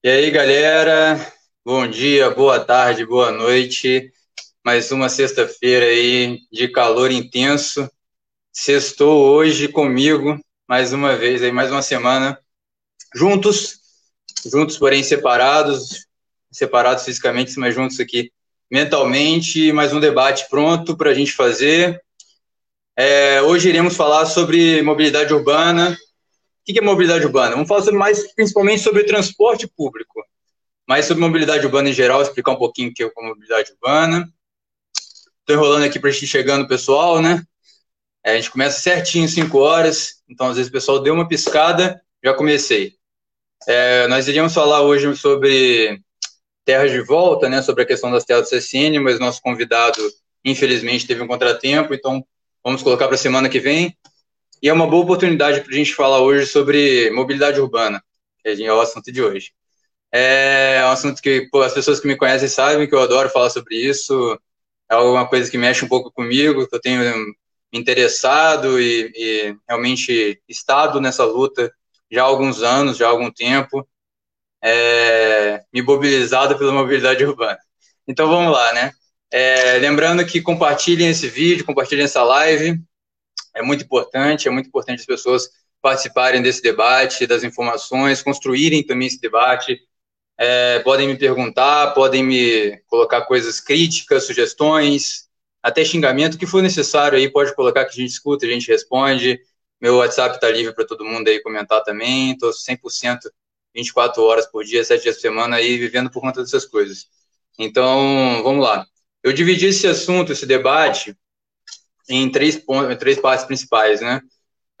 E aí, galera? Bom dia, boa tarde, boa noite. Mais uma sexta-feira aí de calor intenso. Sextou hoje comigo, mais uma vez aí, mais uma semana juntos, juntos, porém separados, separados fisicamente, mas juntos aqui mentalmente. Mais um debate pronto para a gente fazer. É, hoje iremos falar sobre mobilidade urbana, que é mobilidade urbana? Vamos falar sobre mais, principalmente sobre transporte público, mais sobre mobilidade urbana em geral, explicar um pouquinho o que é mobilidade urbana. Estou enrolando aqui para a gente chegando, pessoal, né? É, a gente começa certinho, 5 horas, então às vezes o pessoal deu uma piscada, já comecei. É, nós iríamos falar hoje sobre terras de volta, né, sobre a questão das terras do CSN, mas nosso convidado, infelizmente, teve um contratempo, então vamos colocar para a semana que vem. E é uma boa oportunidade para a gente falar hoje sobre mobilidade urbana, que é o assunto de hoje. É um assunto que pô, as pessoas que me conhecem sabem que eu adoro falar sobre isso. É alguma coisa que mexe um pouco comigo, que eu tenho me interessado e, e realmente estado nessa luta já há alguns anos, já há algum tempo, é, me mobilizado pela mobilidade urbana. Então vamos lá, né? É, lembrando que compartilhem esse vídeo, compartilhem essa live, é muito importante, é muito importante as pessoas participarem desse debate, das informações, construírem também esse debate. É, podem me perguntar, podem me colocar coisas críticas, sugestões, até xingamento, que for necessário aí, pode colocar que a gente escuta, a gente responde. Meu WhatsApp está livre para todo mundo aí comentar também. Estou 100%, 24 horas por dia, 7 dias por semana aí, vivendo por conta dessas coisas. Então, vamos lá. Eu dividi esse assunto, esse debate, em três, pontos, três partes principais, né?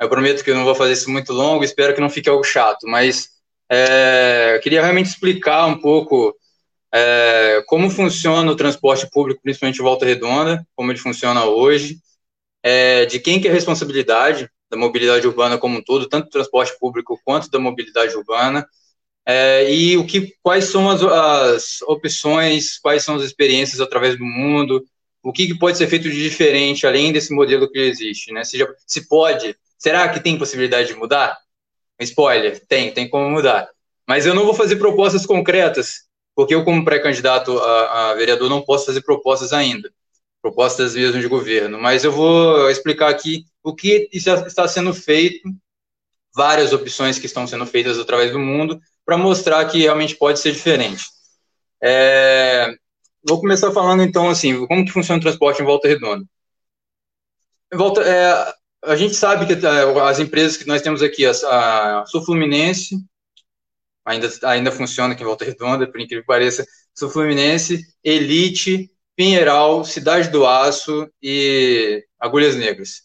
Eu prometo que eu não vou fazer isso muito longo, espero que não fique algo chato, mas é, queria realmente explicar um pouco é, como funciona o transporte público, principalmente Volta Redonda, como ele funciona hoje, é, de quem que é a responsabilidade da mobilidade urbana como um todo, tanto do transporte público quanto da mobilidade urbana, é, e o que, quais são as, as opções, quais são as experiências através do mundo, o que, que, pode ser feito de diferente além desse modelo que existe, né? Se, já, se pode, será que tem possibilidade de mudar? Spoiler, tem, tem como mudar. Mas eu não vou fazer propostas concretas, porque eu, como pré-candidato a, a, vereador, não posso fazer propostas ainda, propostas mesmo de governo. Mas eu vou explicar aqui o que está sendo feito, várias opções que estão sendo feitas através do mundo, para mostrar que realmente pode ser diferente. É, Vou começar falando então assim, como que funciona o transporte em Volta Redonda. Volta, é, a gente sabe que é, as empresas que nós temos aqui, a, a Sul Fluminense, ainda, ainda funciona aqui em Volta Redonda, por incrível que pareça, Sul Fluminense, Elite, Pinheiral, Cidade do Aço e Agulhas Negras.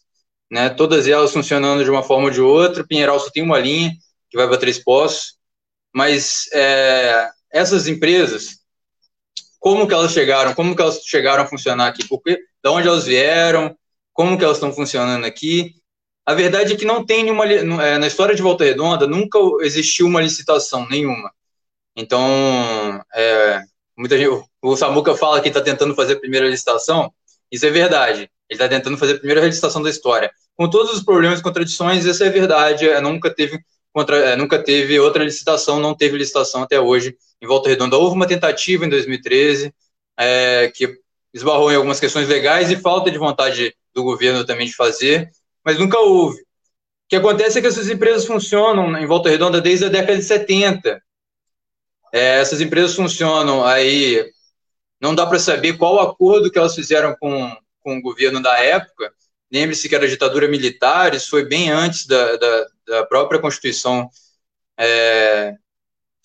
Né? Todas elas funcionando de uma forma ou de outra. Pinheiral só tem uma linha que vai para Três Poços, mas é, essas empresas como que elas chegaram, como que elas chegaram a funcionar aqui, porque, de onde elas vieram, como que elas estão funcionando aqui. A verdade é que não tem nenhuma, é, na história de Volta Redonda, nunca existiu uma licitação, nenhuma. Então, é, muita gente, o Samuca fala que está tentando fazer a primeira licitação, isso é verdade, ele está tentando fazer a primeira licitação da história. Com todos os problemas e contradições, isso é verdade, é, nunca teve contra, é, nunca teve outra licitação, não teve licitação até hoje em Volta Redonda. Houve uma tentativa em 2013, é, que esbarrou em algumas questões legais e falta de vontade do governo também de fazer, mas nunca houve. O que acontece é que essas empresas funcionam em Volta Redonda desde a década de 70. É, essas empresas funcionam aí, não dá para saber qual acordo que elas fizeram com, com o governo da época. Lembre-se que era ditadura militar, isso foi bem antes da, da, da própria Constituição é,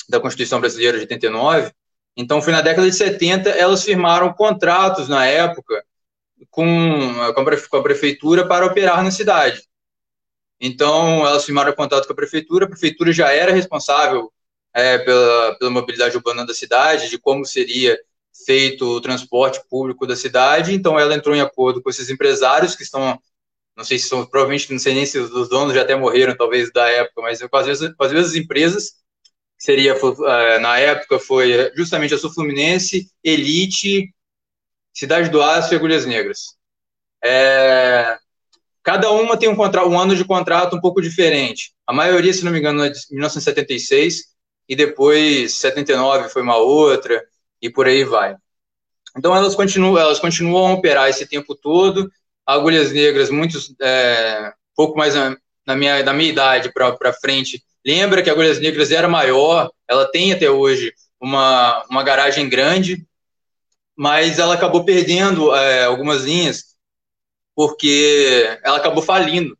da Constituição Brasileira de 89. Então, foi na década de 70, elas firmaram contratos na época com, com a prefeitura para operar na cidade. Então, elas firmaram contrato com a prefeitura, a prefeitura já era responsável é, pela, pela mobilidade urbana da cidade, de como seria feito o transporte público da cidade, então ela entrou em acordo com esses empresários que estão não sei se são, provavelmente, não sei nem se os donos já até morreram, talvez, da época, mas com as mesmas, com as empresas, seria, é, na época, foi justamente a Sul Fluminense, Elite, Cidade do Aço e Agulhas Negras. É, cada uma tem um, contrato, um ano de contrato um pouco diferente. A maioria, se não me engano, é de 1976, e depois 79 foi uma outra, e por aí vai. Então elas continuam, elas continuam a operar esse tempo todo. Agulhas Negras, muitos, é, pouco mais na, na, minha, na minha idade para frente, lembra que Agulhas Negras era maior, ela tem até hoje uma, uma garagem grande, mas ela acabou perdendo é, algumas linhas porque ela acabou falindo.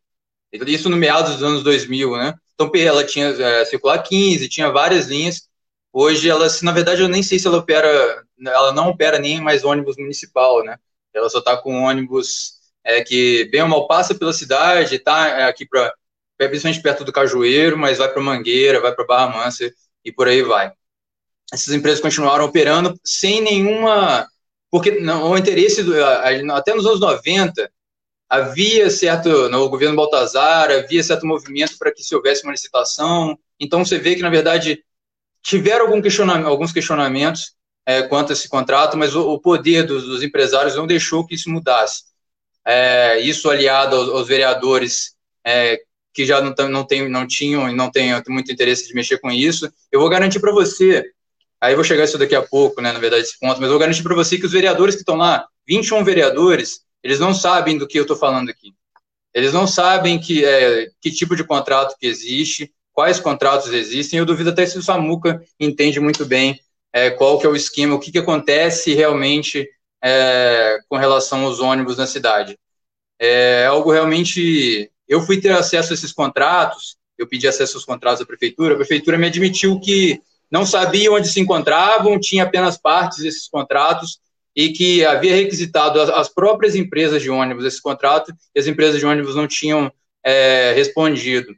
Isso no meados dos anos 2000, né? Então ela tinha é, circular 15, tinha várias linhas. Hoje ela, na verdade, eu nem sei se ela opera, ela não opera nem mais ônibus municipal, né? Ela só está com ônibus é, que bem ou mal passa pela cidade, tá é, aqui para principalmente perto do Cajueiro, mas vai para Mangueira, vai para Barra Mansa e por aí vai. Essas empresas continuaram operando sem nenhuma porque não, o interesse do, até nos anos 90 havia certo, no governo Baltazar, havia certo movimento para que se houvesse uma licitação. Então, você vê que, na verdade, tiveram algum questionamento, alguns questionamentos é, quanto a esse contrato, mas o, o poder dos, dos, empresários não deixou que isso mudasse. É, isso aliado aos, aos vereadores é, que já não, não, tem, não tinham e não têm muito interesse de mexer com isso, eu vou garantir para você, aí vou chegar isso daqui a pouco, né, na verdade, esse ponto, mas eu vou garantir para você que os vereadores que estão lá, 21 vereadores, eles não sabem do que eu estou falando aqui. Eles não sabem que, é, que tipo de contrato que existe, quais contratos existem. Eu duvido até se o Samuca entende muito bem é, qual que é o esquema, o que, que acontece realmente é, com relação aos ônibus na cidade. É algo realmente... Eu fui ter acesso a esses contratos, eu pedi acesso aos contratos da prefeitura, a prefeitura me admitiu que não sabia onde se encontravam, tinha apenas partes desses contratos, e que havia requisitado as, próprias empresas de ônibus esse contrato e as empresas de ônibus não tinham é, respondido.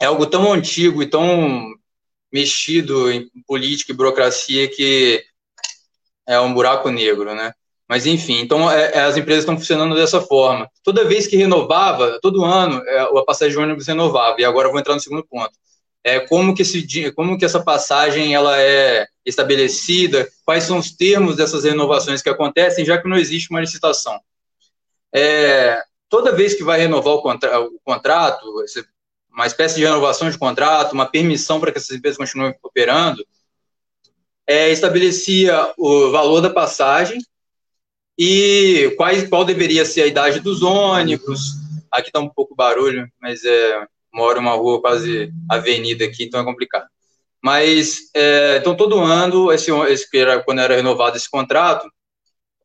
É algo tão antigo e tão mexido em política e burocracia que é um buraco negro, né? Mas enfim, então é, é as empresas estão funcionando dessa forma. Toda vez que renovava, todo ano é, a passagem de ônibus renovava. E agora eu vou entrar no segundo ponto é, como, que esse, como que essa passagem ela é estabelecida, quais são os termos dessas renovações que acontecem, já que não existe uma licitação. É, toda vez que vai renovar o, contra, o contrato, uma espécie de renovação de contrato, uma permissão para que essas empresas continuem operando, é, estabelecia o valor da passagem e quais, qual deveria ser a idade dos ônibus. Aqui está um pouco barulho, mas é, moro uma rua quase avenida aqui, então é complicado. Mas, é, então, todo ano, esse, esse, quando era renovado esse contrato,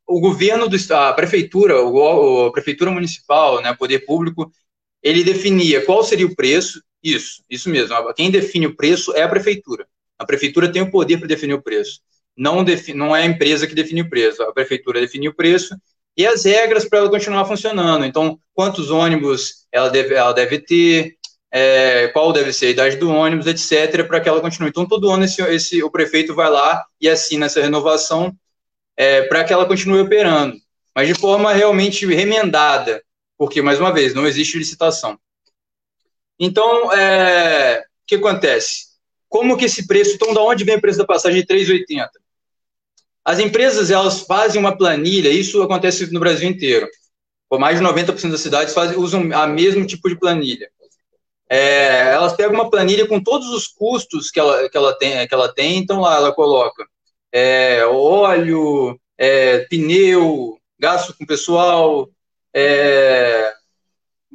o governo, do, a prefeitura, o, a prefeitura municipal, né, poder público, ele definia qual seria o preço, isso, isso mesmo, quem define o preço é a prefeitura. A prefeitura tem o poder para definir o preço. Não, não é a empresa que define o preço, a prefeitura define o preço e as regras para ela continuar funcionando. Então, quantos ônibus ela deve, ela deve ter, é, qual deve ser a idade do ônibus, etc., para que ela continue. Então, todo ano esse, esse, o prefeito vai lá e assina essa renovação é, para que ela continue operando, mas de forma realmente remendada, porque, mais uma vez, não existe licitação. Então, é, o que acontece? Como que esse preço, então, da onde vem o preço da passagem de 3,80? As empresas, elas fazem uma planilha, isso acontece no Brasil inteiro, por mais de 90% das cidades fazem, usam a mesmo tipo de planilha é, elas pegam uma planilha com todos os custos que ela, que ela, tem, que ela tem, então lá ela coloca é, óleo, é, pneu, gasto com pessoal, é,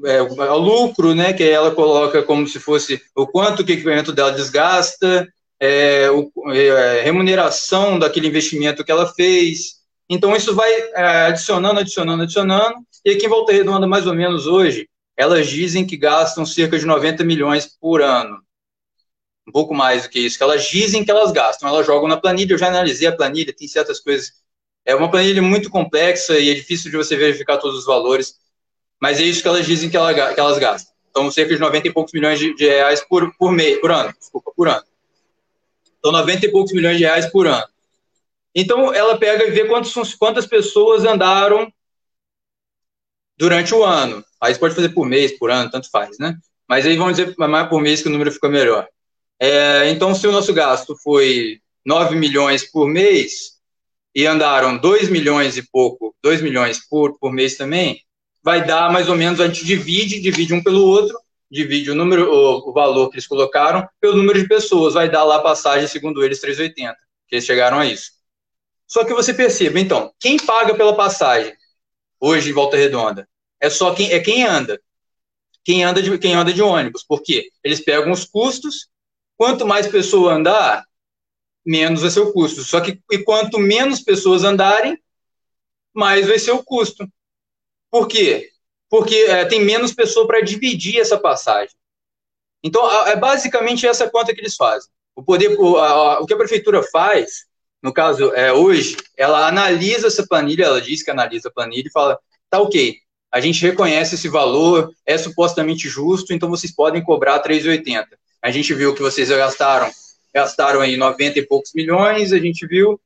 é, o lucro, né, que ela coloca como se fosse o quanto que o equipamento dela desgasta, é, o, é, remuneração daquele investimento que ela fez. Então, isso vai é, adicionando, adicionando, adicionando, e aqui em Volta Redonda, mais ou menos hoje, elas dizem que gastam cerca de 90 milhões por ano. Um pouco mais do que isso, que elas dizem que elas gastam. Elas jogam na planilha, eu já analisei a planilha, tem certas coisas. É uma planilha muito complexa e é difícil de você verificar todos os valores, mas é isso que elas dizem que, ela, que elas gastam. Então, cerca de 90 e poucos milhões de, de reais por, por mês, por ano, desculpa, por ano. Então, 90 e poucos milhões de reais por ano. Então, ela pega e vê quantos, quantas pessoas andaram durante o ano. Aí você pode fazer por mês, por ano, tanto faz, né? Mas aí vamos dizer mais por mês que o número fica melhor. É, então, se o nosso gasto foi 9 milhões por mês e andaram 2 milhões e pouco, 2 milhões por, por mês também, vai dar mais ou menos, a gente divide, divide um pelo outro, divide o número, o, o, valor que eles colocaram pelo número de pessoas, vai dar lá a passagem, segundo eles, 3,80, que eles chegaram a isso. Só que você perceba, então, quem paga pela passagem hoje em Volta Redonda? É só quem é quem anda. Quem anda de, quem anda de ônibus. Por quê? Eles pegam os custos, quanto mais pessoa andar, menos vai ser o custo. Só que e quanto menos pessoas andarem, mais vai ser o custo. Por quê? Porque é, tem menos pessoa para dividir essa passagem. Então, é basicamente essa conta que eles fazem. O poder, o, a, o que a prefeitura faz, no caso, é, hoje, ela analisa essa planilha, ela diz que analisa a planilha e fala, tá ok, a gente reconhece esse valor, é supostamente justo, então vocês podem cobrar 3,80. A gente viu que vocês gastaram gastaram aí 90 e poucos milhões, a gente viu,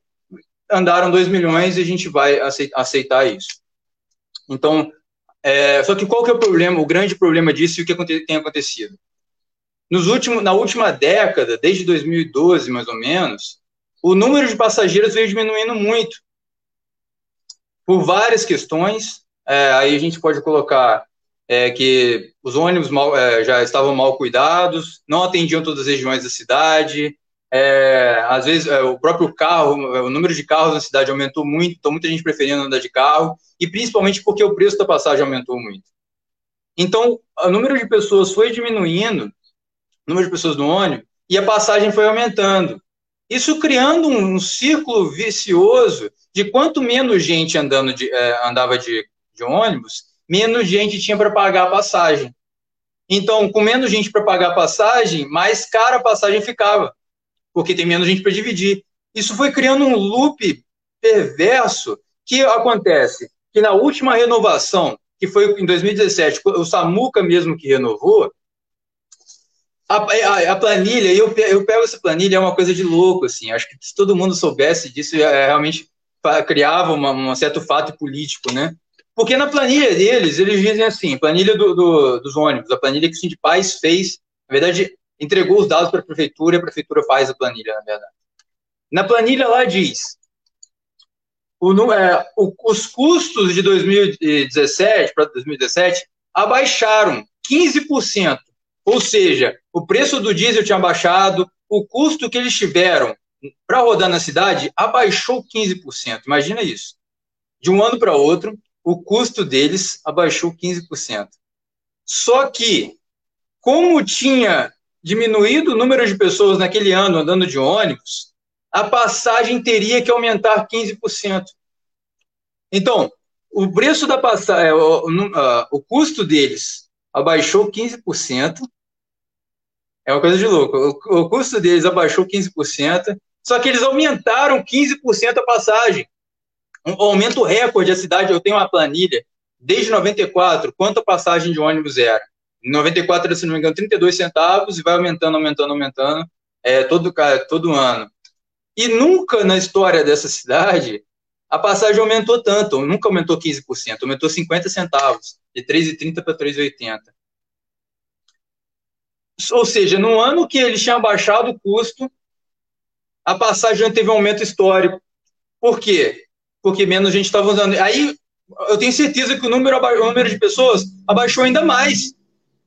andaram 2 milhões e a gente vai aceitar isso. Então, é, só que qual que é o problema, o grande problema disso e o que tem acontecido? Nos últimos, na última década, desde 2012 mais ou menos, o número de passageiros veio diminuindo muito. Por várias questões, é, aí a gente pode colocar é, que os ônibus mal, é, já estavam mal cuidados, não atendiam todas as regiões da cidade, é, às vezes é, o próprio carro, o número de carros na cidade aumentou muito, então muita gente preferindo andar de carro, e principalmente porque o preço da passagem aumentou muito. Então, o número de pessoas foi diminuindo, o número de pessoas no ônibus, e a passagem foi aumentando. Isso criando um, um círculo vicioso de quanto menos gente andando de, é, andava de, de ônibus, menos gente tinha para pagar a passagem. Então, com menos gente para pagar a passagem, mais cara a passagem ficava, porque tem menos gente para dividir. Isso foi criando um loop perverso que acontece que na última renovação, que foi em 2017, o Samuca mesmo que renovou, a, a, a, planilha, eu, eu pego essa planilha, é uma coisa de louco, assim, acho que se todo mundo soubesse disso, é, realmente criava uma, um certo fato político, né? Porque na planilha deles, eles dizem assim, planilha do, do, dos ônibus, a planilha que o Sindipaz fez, na verdade, entregou os dados para a prefeitura e a prefeitura faz a planilha, na verdade. Na planilha lá diz, o, é, o, os custos de 2017 para 2017 abaixaram 15%, ou seja, o preço do diesel tinha baixado, o custo que eles tiveram para rodar na cidade abaixou 15%. Imagina isso. De um ano para outro, o custo deles abaixou 15%. Só que, como tinha diminuído o número de pessoas naquele ano andando de ônibus, a passagem teria que aumentar 15%. Então, o preço da passagem, é, o, o custo deles abaixou 15%. É uma coisa de louco. O custo deles abaixou 15%, só que eles aumentaram 15% a passagem um aumento recorde. A cidade, eu tenho uma planilha, desde 94, quanto a passagem de ônibus era. Em 94, se não me engano, 32 centavos e vai aumentando, aumentando, aumentando é, todo, todo ano. E nunca na história dessa cidade a passagem aumentou tanto, nunca aumentou 15%, aumentou 50 centavos, de 3,30 para 3,80. Ou seja, no ano que eles tinham baixado o custo, a passagem teve um aumento histórico. Por quê? Porque menos gente estava usando. Aí eu tenho certeza que o número, o número de pessoas abaixou ainda mais,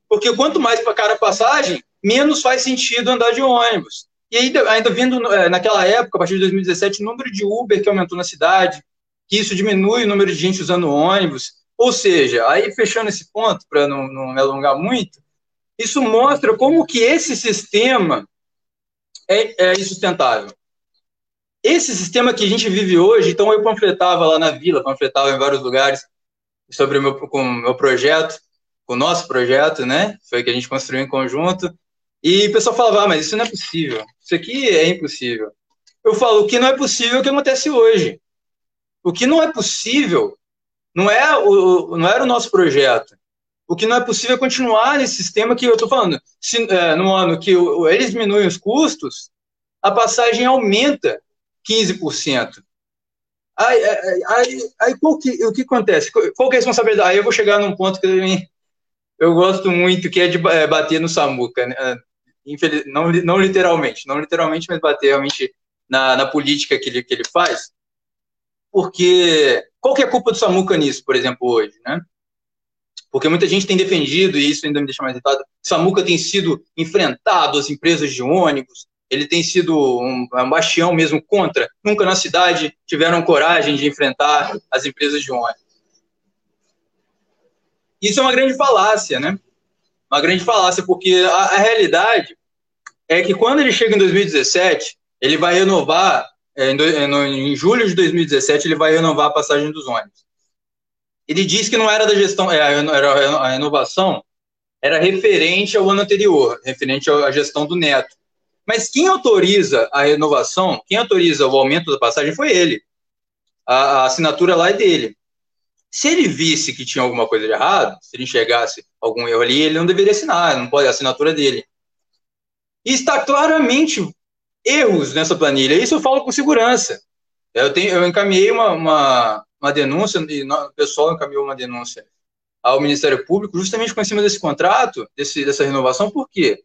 porque quanto mais para cara passagem, menos faz sentido andar de ônibus. E ainda, ainda vendo é, naquela época, a partir de 2017, o número de Uber que aumentou na cidade, que isso diminui o número de gente usando ônibus. Ou seja, aí fechando esse ponto, para não, não me alongar muito, isso mostra como que esse sistema é, é insustentável esse sistema que a gente vive hoje, então eu panfletava lá na vila, panfletava em vários lugares sobre o meu, com o meu projeto, com o nosso projeto, né? Foi que a gente construiu em conjunto. E o pessoal falava, ah, mas isso não é possível. Isso aqui é impossível. Eu falo, o que não é possível é o que acontece hoje. O que não é possível não é o, não era o nosso projeto. O que não é possível é continuar nesse sistema que eu estou falando. Se, é, no ano que o, eles diminuem os custos, a passagem aumenta 15%. Aí, aí, aí, aí qual que, o que acontece? Qual que é a responsabilidade? Aí eu vou chegar num ponto que eu, eu gosto muito, que é de é, bater no Samuca. Né? Infeliz, não, não literalmente, não literalmente, mas bater realmente na, na política que ele, que ele faz. Porque qual que é a culpa do Samuca nisso, por exemplo, hoje, né? porque muita gente tem defendido, e isso ainda me deixa mais irritado, Samuca tem sido enfrentado as empresas de ônibus, ele tem sido um, um bastião mesmo contra. Nunca na cidade tiveram coragem de enfrentar as empresas de ônibus. Isso é uma grande falácia, né? Uma grande falácia, porque a, a realidade é que quando ele chega em 2017, ele vai renovar, é, em, em, em julho de 2017, ele vai renovar a passagem dos ônibus. Ele diz que não era da gestão, é, era a renovação era referente ao ano anterior, referente à gestão do Neto. Mas quem autoriza a renovação, quem autoriza o aumento da passagem foi ele. A, a assinatura lá é dele. Se ele visse que tinha alguma coisa de errado, se ele enxergasse algum erro ali, ele não deveria assinar, não pode a assinatura dele. E está claramente erros nessa planilha. Isso eu falo com segurança. Eu, tenho, eu encaminhei uma, uma, uma denúncia, o pessoal encaminhou uma denúncia ao Ministério Público justamente com cima desse contrato, desse, dessa renovação, por quê?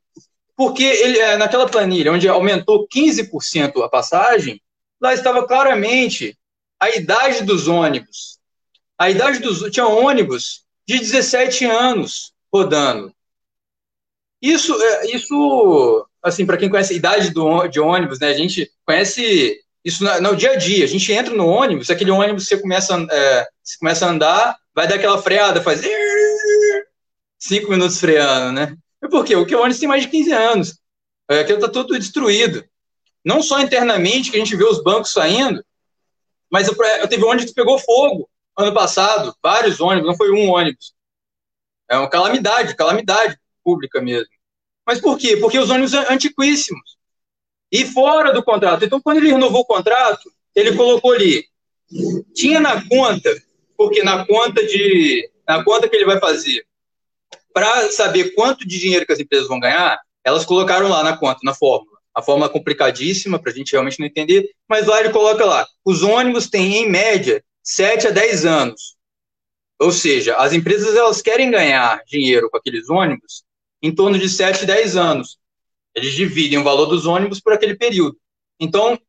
Porque ele, é, naquela planilha onde aumentou 15% a passagem, lá estava claramente a idade dos ônibus. A idade dos. Tinha ônibus de 17 anos rodando. Isso, é, isso assim, para quem conhece a idade do, de ônibus, né, a gente conhece isso no, no, dia a dia. A gente entra no ônibus, aquele ônibus você começa, é, você começa a andar, vai dar aquela freada, faz cinco minutos freando, né? E por quê? Porque o ônibus tem mais de 15 anos. É, aquilo está tudo destruído. Não só internamente, que a gente vê os bancos saindo, mas eu, eu teve um ônibus que pegou fogo ano passado, vários ônibus, não foi um ônibus. É uma calamidade, calamidade pública mesmo. Mas por quê? Porque os ônibus são antiquíssimos e fora do contrato. Então, quando ele renovou o contrato, ele colocou ali, tinha na conta, porque na conta de, na conta que ele vai fazer, para saber quanto de dinheiro que as empresas vão ganhar, elas colocaram lá na conta, na fórmula. A fórmula é complicadíssima para a gente realmente não entender, mas lá ele coloca lá, os ônibus têm em média 7 a 10 anos. Ou seja, as empresas elas querem ganhar dinheiro com aqueles ônibus em torno de 7 a 10 anos. Eles dividem o valor dos ônibus por aquele período. Então,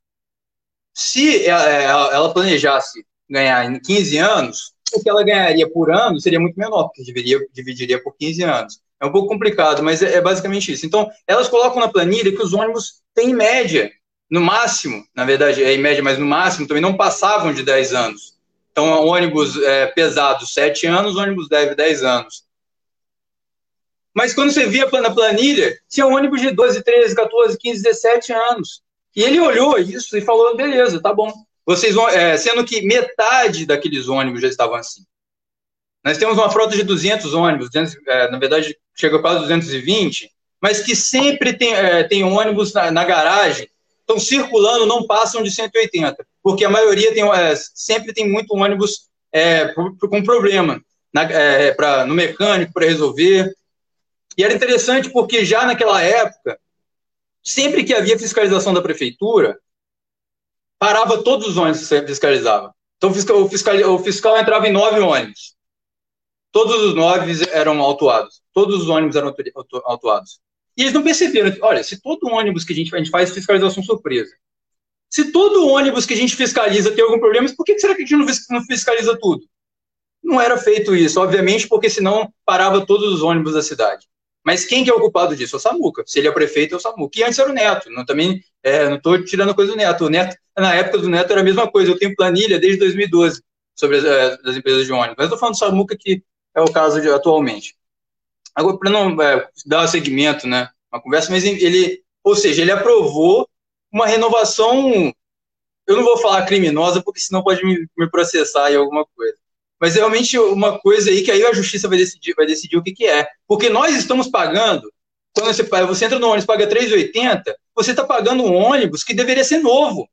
se ela planejasse ganhar em 15 anos, o que ela ganharia por ano seria muito menor, porque dividiria, dividiria por 15 anos. É um pouco complicado, mas é, é, basicamente isso. Então, elas colocam na planilha que os ônibus têm em média, no máximo, na verdade é em média, mas no máximo também não passavam de 10 anos. Então, ônibus é, pesado 7 anos, ônibus leve 10 anos. Mas quando você via na planilha, tinha ônibus de 12, 13, 14, 15, 17 anos. E ele olhou isso e falou: beleza, tá bom. Vocês vão, é, sendo que metade daqueles ônibus já estavam assim. Nós temos uma frota de 200 ônibus, 200, é, na verdade chega quase 220, mas que sempre tem, é, tem ônibus na, na, garagem, estão circulando, não passam de 180, porque a maioria tem, é, sempre tem muito ônibus é, com problema na, é, pra, no mecânico para resolver. E era interessante porque já naquela época, sempre que havia fiscalização da prefeitura, parava todos os ônibus que fiscalizava. Então o fiscal, o fiscal entrava em nove ônibus. Todos os nove eram autuados. Todos os ônibus eram autuados. E eles não perceberam. Olha, se todo ônibus que a gente, a gente faz fiscalização surpresa, se todo ônibus que a gente fiscaliza tem algum problema, por que será que a gente não fiscaliza tudo? Não era feito isso, obviamente, porque senão parava todos os ônibus da cidade. Mas quem que é o culpado disso? É o Samuca. Se ele é prefeito, é o Samuca. E antes era o Neto. Não, também é, não estou tirando coisa do Neto. O Neto. Na época do Neto era a mesma coisa. Eu tenho planilha desde 2012 sobre as, é, as empresas de ônibus. Mas estou falando do Samuca, que é o caso de, atualmente. Agora, para não é, dar segmento, né, uma conversa, mas ele, ou seja, ele aprovou uma renovação, eu não vou falar criminosa, porque senão pode me, me processar em alguma coisa mas é realmente uma coisa aí que aí a justiça vai decidir, vai decidir o que, que é. Porque nós estamos pagando, quando você, você entra no ônibus paga 3,80, você está pagando um ônibus que deveria ser novo.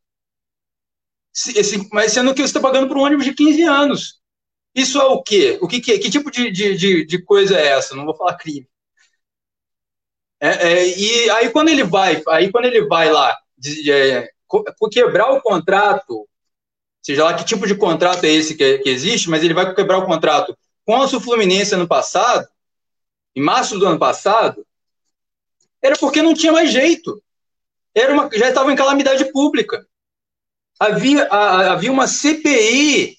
Esse, mas sendo que você está pagando por um ônibus de 15 anos. Isso é o quê? O que, que, que tipo de, de, de, coisa é essa? Não vou falar crime. É, é, e aí quando ele vai, aí quando ele vai lá de, é, quebrar o contrato seja lá que tipo de contrato é esse que, que existe, mas ele vai quebrar o contrato com o Fluminense ano passado, em março do ano passado, era porque não tinha mais jeito. Era uma, já estava em calamidade pública. Havia, a, havia uma CPI,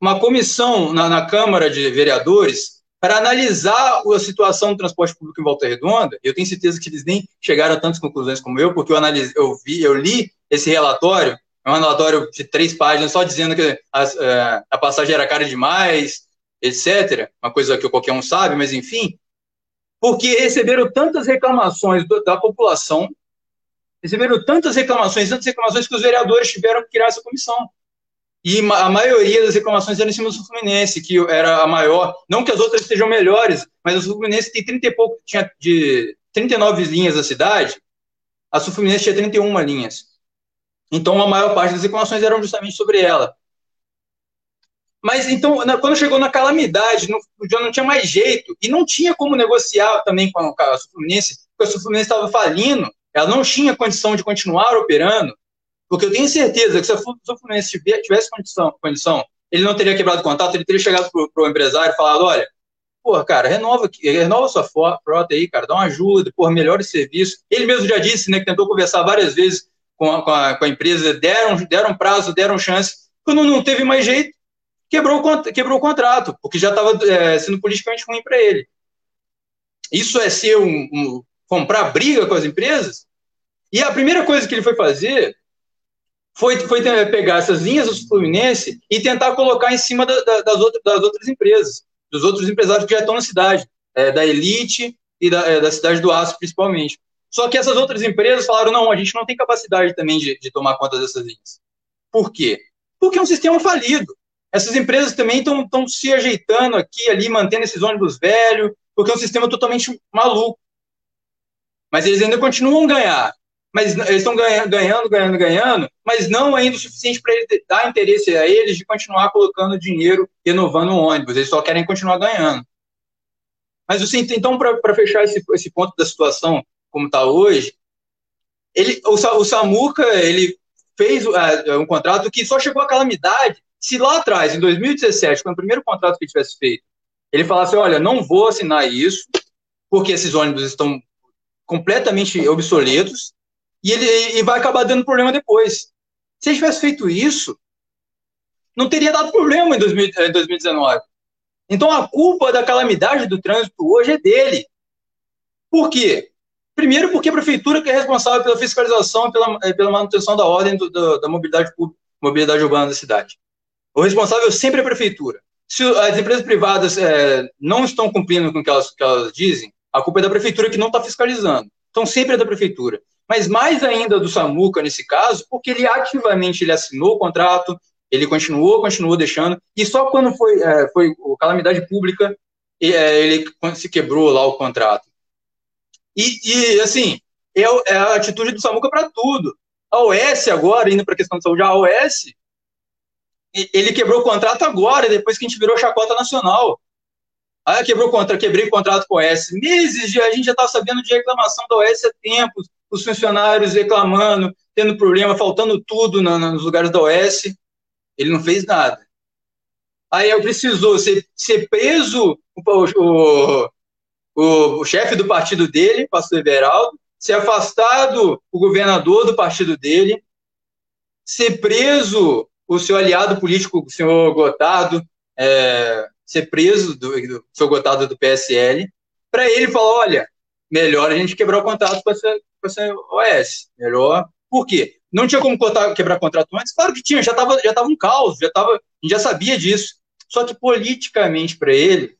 uma comissão na, na Câmara de Vereadores, para analisar a situação do transporte público em Volta Redonda. Eu tenho certeza que eles nem chegaram a tantas conclusões como eu, porque eu, analise, eu, vi, eu li esse relatório, um relatório de três páginas, só dizendo que a, é, a passagem era cara demais, etc. Uma coisa que qualquer um sabe, mas enfim. Porque receberam tantas reclamações da população, receberam tantas reclamações, tantas reclamações que os vereadores tiveram que criar essa comissão. E a maioria das reclamações era em cima do Fluminense, que era a maior. Não que as outras sejam melhores, mas o Fluminense tem 30 e pouco, tinha de 39 linhas da cidade, a Fluminense tinha 31 linhas. Então a maior parte das reclamações eram justamente sobre ela. Mas então, quando chegou na calamidade, não, já não tinha mais jeito, e não tinha como negociar também com a, a Fluminense, porque a Fluminense estava falindo, ela não tinha condição de continuar operando, porque eu tenho certeza que se o Fluminense tivesse condição, condição, ele não teria quebrado contato, ele teria chegado para o empresário e falado, olha, porra, cara, renova, renova sua frota aí, cara, dá uma ajuda, porra, melhore o serviço. Ele mesmo já disse, né, que tentou conversar várias vezes com a, com a, com a empresa, deram, deram prazo, deram chance, quando não teve mais jeito, quebrou, quebrou o contrato, porque já estava é, sendo politicamente ruim para ele. Isso é ser um, um, comprar briga com as empresas? E a primeira coisa que ele foi fazer foi, foi pegar essas linhas do Fluminense e tentar colocar em cima da, da, das, outras, das outras empresas, dos outros empresários que já estão na cidade, é, da Elite e da, é, da cidade do Aço, principalmente. Só que essas outras empresas falaram: não, a gente não tem capacidade também de, de tomar conta dessas linhas. Por quê? Porque é um sistema falido. Essas empresas também estão se ajeitando aqui, ali, mantendo esses ônibus velhos, porque é um sistema totalmente maluco. Mas eles ainda continuam a ganhar mas eles estão ganhando, ganhando, ganhando, mas não ainda o suficiente para dar interesse a eles de continuar colocando dinheiro, renovando o ônibus. Eles só querem continuar ganhando. Mas assim, então, para fechar esse, esse ponto da situação como está hoje, ele, o, o Samuca ele fez uh, um contrato que só chegou à calamidade se lá atrás, em 2017, quando o primeiro contrato que ele tivesse feito, ele falasse, olha, não vou assinar isso, porque esses ônibus estão completamente obsoletos, e ele e vai acabar dando problema depois. Se ele tivesse feito isso, não teria dado problema em, 2000, em 2019. Então a culpa da calamidade do trânsito hoje é dele. Por quê? Primeiro, porque a prefeitura que é responsável pela fiscalização e pela, eh, pela manutenção da ordem do, do, da mobilidade mobilidade urbana da cidade. O responsável sempre é a prefeitura. Se as empresas privadas é, não estão cumprindo com o que elas, que elas dizem, a culpa é da prefeitura que não está fiscalizando. Então sempre é da prefeitura mas mais ainda do Samuca nesse caso, porque ele ativamente ele assinou o contrato, ele continuou, continuou deixando, e só quando foi, é, foi calamidade pública, é, ele se quebrou lá o contrato. E, e assim, é, é, a atitude do Samuca para tudo. A OS agora, indo para a questão de saúde, a OS, ele quebrou o contrato agora, depois que a gente virou chacota nacional. Ah, quebrou o contrato, quebrei o contrato com a OS. Meses a gente já estava sabendo de reclamação da OS há tempos os funcionários reclamando, tendo problema, faltando tudo nos lugares da OS. Ele não fez nada. Aí eu precisou ser, ser preso o, o, o, o chefe do partido dele, pastor Everaldo, ser afastado o governador do partido dele, ser preso o seu aliado político, o senhor Gotardo, é, ser preso do, do seu Gotardo do PSL, para ele falar, olha, melhor a gente quebrar o contrato com essa, OS. Melhor. Por quê? Não tinha como cortar, quebrar contrato antes? Claro que tinha, já estava já tava um caos, já tava, já sabia disso. Só que politicamente para ele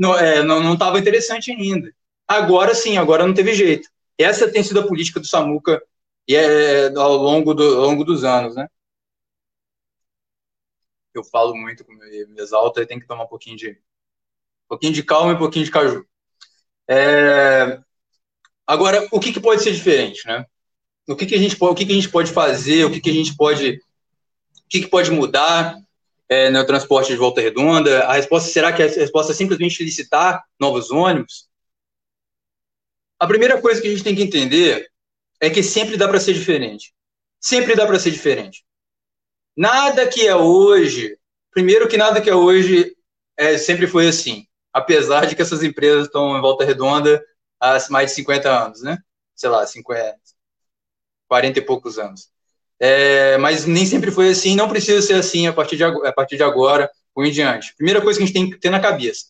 não é, estava interessante ainda. Agora sim, agora não teve jeito. Essa tem sido a política do Samuca e é, ao, longo do, longo dos anos, né? Eu falo muito, me, me exalta, e tem que tomar um pouquinho de, um pouquinho de calma e um pouquinho de caju. É, agora, o que, que, pode ser diferente, né? O que, que a gente pode, o que, que a gente pode fazer? O que, que a gente pode, o que, que pode mudar é, no transporte de volta redonda? A resposta será que a resposta é simplesmente licitar novos ônibus? A primeira coisa que a gente tem que entender é que sempre dá para ser diferente. Sempre dá para ser diferente. Nada que é hoje, primeiro que nada que é hoje é, sempre foi assim apesar de que essas empresas estão em volta redonda há mais de 50 anos, né? Sei lá, 50, 40 e poucos anos. É, mas nem sempre foi assim, não precisa ser assim a partir de, a partir de agora ou em diante. Primeira coisa que a gente tem que ter na cabeça: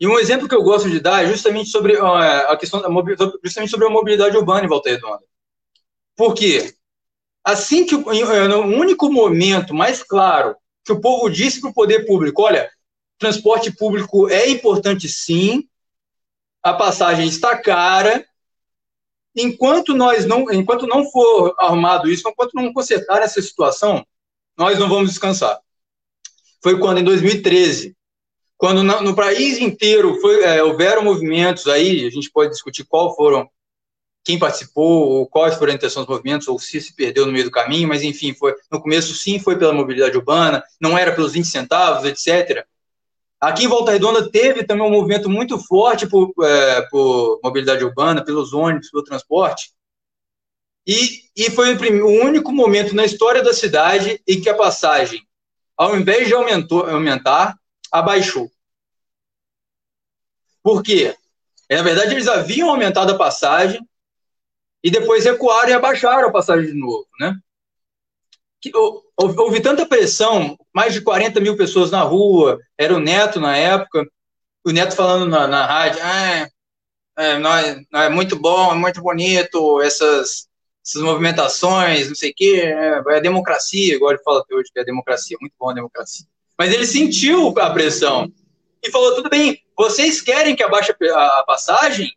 E um exemplo que eu gosto de dar é justamente sobre a questão da justamente sobre a mobilidade urbana em Volta Redonda. Por quê? Assim que no único momento mais claro que o povo disse para o poder público, olha, transporte público é importante sim, a passagem está cara, enquanto nós não, enquanto não for arrumado isso, enquanto não consertar essa situação, nós não vamos descansar. Foi quando em 2013, quando no, no país inteiro foi, é, houveram movimentos aí, a gente pode discutir qual foram quem participou, ou quais foram a intenção dos movimentos, ou se se perdeu no meio do caminho, mas enfim, foi no começo sim foi pela mobilidade urbana, não era pelos 20 centavos, etc. Aqui em Volta Redonda teve também um movimento muito forte por, é, por mobilidade urbana, pelos ônibus, pelo transporte. E, e foi o, único momento na história da cidade em que a passagem, ao invés de aumentou, aumentar, abaixou. Por quê? Na verdade, eles haviam aumentado a passagem, e depois recuaram e abaixaram a passagem de novo, né? Houve tanta pressão, mais de 40 mil pessoas na rua, era o Neto na época, o Neto falando na, na rádio, ah, é, nós, é muito bom, é muito bonito, essas, essas movimentações, não sei o quê, é, é a democracia, igual ele fala até hoje, que é a democracia, muito bom a democracia. Mas ele sentiu a pressão e falou, tudo bem, vocês querem que abaixe a passagem?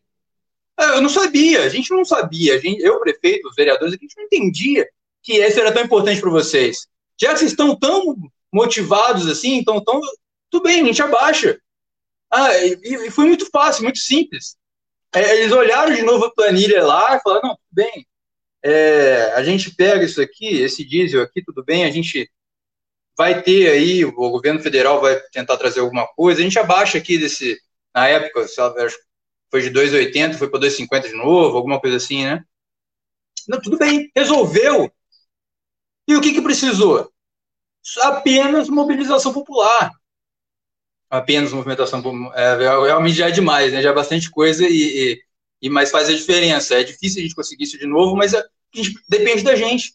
É, eu não sabia, a gente não sabia, gente, eu, prefeito, os vereadores, a gente não entendia que isso era tão importante para vocês. Já que vocês estão tão motivados assim, então tão, tudo bem, a gente abaixa. Ah, e, e foi muito fácil, muito simples. É, eles olharam de novo a planilha lá e falaram, não, tudo bem, é, a gente pega isso aqui, esse diesel aqui, tudo bem, a gente vai ter aí, o governo federal vai tentar trazer alguma coisa, a gente abaixa aqui desse, na época, foi de 2,80, foi para 2,50 de novo, alguma coisa assim, né? Não, tudo bem, resolveu. E o que, que precisou? Apenas mobilização popular. Apenas movimentação é, realmente já é demais, né? Já é bastante coisa e, e, e mas faz a diferença. É difícil a gente conseguir isso de novo, mas a, a gente, depende da gente.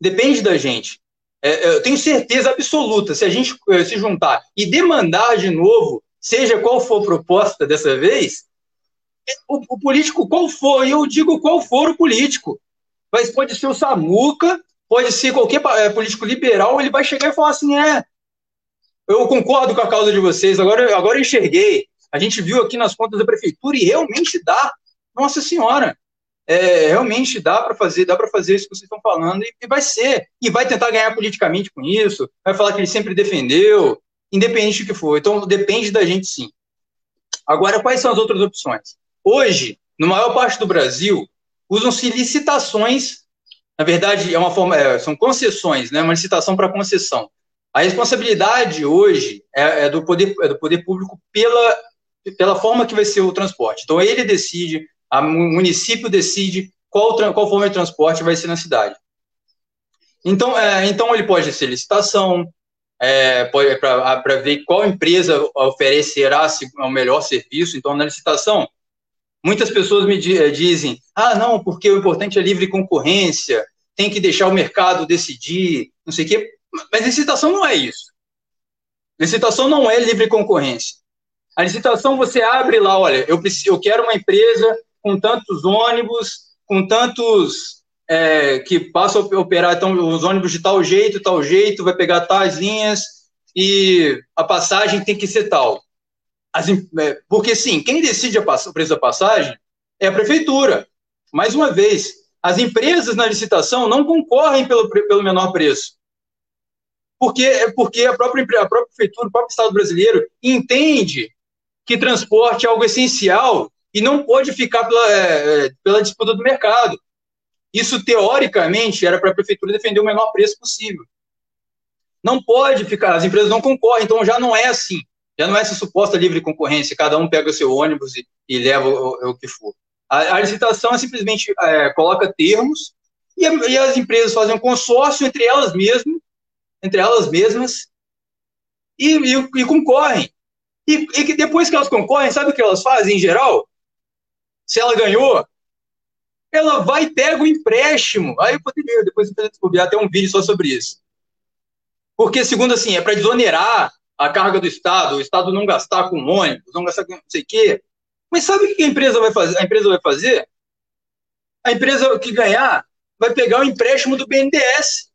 Depende da gente. É, eu tenho certeza absoluta, se a gente eh, se juntar e demandar de novo, seja qual for a proposta dessa vez, o, o, político qual for, e eu digo qual for o político. Mas pode ser o Samuca, pode ser qualquer é, político liberal, ele vai chegar e falar assim: é, eu concordo com a causa de vocês, agora, agora eu enxerguei. A gente viu aqui nas contas da prefeitura e realmente dá. Nossa Senhora, é, realmente dá para fazer, dá para fazer isso que vocês estão falando e, e, vai ser. E vai tentar ganhar politicamente com isso, vai falar que ele sempre defendeu, independente do que for. Então depende da gente sim. Agora, quais são as outras opções? Hoje, na maior parte do Brasil, usam-se licitações, na verdade, é uma forma, é, são concessões, né, uma licitação para concessão. A responsabilidade hoje é, é, do, poder, é do poder público pela, pela forma que vai ser o transporte. Então, ele decide, o município decide qual, qual forma de transporte vai ser na cidade. Então, é, então ele pode ser licitação, é, para ver qual empresa oferecerá o melhor serviço. Então, na licitação, Muitas pessoas me eh, dizem: ah, não, porque o importante é livre concorrência, tem que deixar o mercado decidir, não sei o quê. Mas licitação não é isso. Licitação não é livre concorrência. A licitação você abre lá, olha, eu, preciso, eu quero uma empresa com tantos ônibus, com tantos é, que passam a operar então, os ônibus de tal jeito, tal jeito, vai pegar tais linhas e a passagem tem que ser tal. As, é, porque, sim, quem decide o preço da passagem é a prefeitura. Mais uma vez, as empresas na licitação não concorrem pelo, pelo menor preço. Porque, é porque a, própria, a própria prefeitura, o próprio Estado brasileiro entende que transporte é algo essencial e não pode ficar pela, é, é pela disputa do mercado. Isso, teoricamente, era para a prefeitura defender o menor preço possível. Não pode ficar, as empresas não concorrem, então já não é assim. Já não é essa suposta livre concorrência, cada um pega o seu ônibus e, e leva o, o, que for. A, a licitação é simplesmente é, coloca termos e, a, e, as empresas fazem um consórcio entre elas mesmas, entre elas mesmas, e, e concorrem. E, e depois que elas concorrem, sabe o que elas fazem em geral? Se ela ganhou, ela vai e pega o empréstimo. Aí eu poderia, depois descobrir até um vídeo só sobre isso. Porque, segundo assim, é para desonerar a carga do Estado, o Estado não gastar com ônibus, não gastar com não sei o quê. Mas sabe o que a empresa vai fazer? A empresa vai fazer? A empresa que ganhar vai pegar o empréstimo do BNDES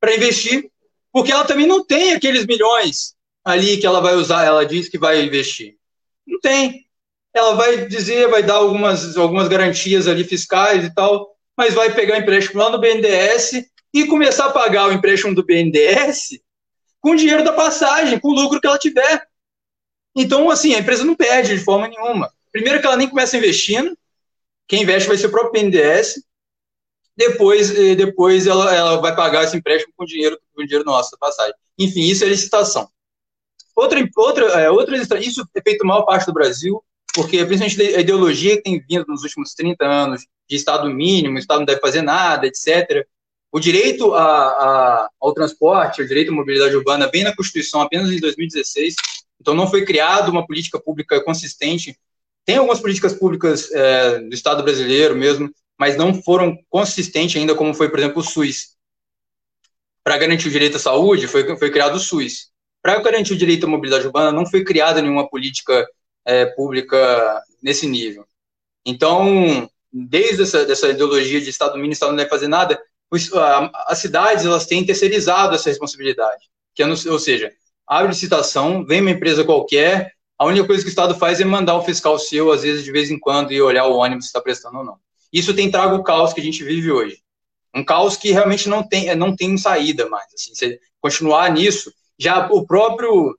para investir, porque ela também não tem aqueles milhões ali que ela vai usar, ela diz que vai investir. Não tem. Ela vai dizer, vai dar algumas, algumas garantias ali fiscais e tal, mas vai pegar o empréstimo lá no BNDES e começar a pagar o empréstimo do BNDES com o dinheiro da passagem, com o lucro que ela tiver. Então, assim, a empresa não perde de forma nenhuma. Primeiro que ela nem começa investindo, quem investe vai ser o próprio BNDES, depois, eh, depois ela, ela vai pagar esse empréstimo com dinheiro, com dinheiro nosso da passagem. Enfim, isso é licitação. Outra, outra, é, outra, isso é feito maior parte do Brasil, porque principalmente a ideologia que tem vindo nos últimos 30 anos de Estado mínimo, o Estado não deve fazer nada, etc. O direito a, a, ao transporte, o direito à mobilidade urbana vem na Constituição apenas em 2016, então não foi criada uma política pública consistente. Tem algumas políticas públicas é, do Estado brasileiro mesmo, mas não foram consistentes ainda, como foi, por exemplo, o SUS. Para garantir o direito à saúde, foi, foi criado o SUS. Para garantir o direito à mobilidade urbana, não foi criada nenhuma política é, pública nesse nível. Então, desde essa dessa ideologia de Estado mínimo, Estado não deve fazer nada, as cidades elas têm terceirizado essa responsabilidade, que é, ou seja, abre licitação, vem uma empresa qualquer, a única coisa que o Estado faz é mandar o fiscal seu, às vezes, de vez em quando, e olhar o ônibus se está prestando ou não. Isso tem trago o caos que a gente vive hoje. Um caos que realmente não tem, não tem saída mais. Assim, se continuar nisso, já o próprio,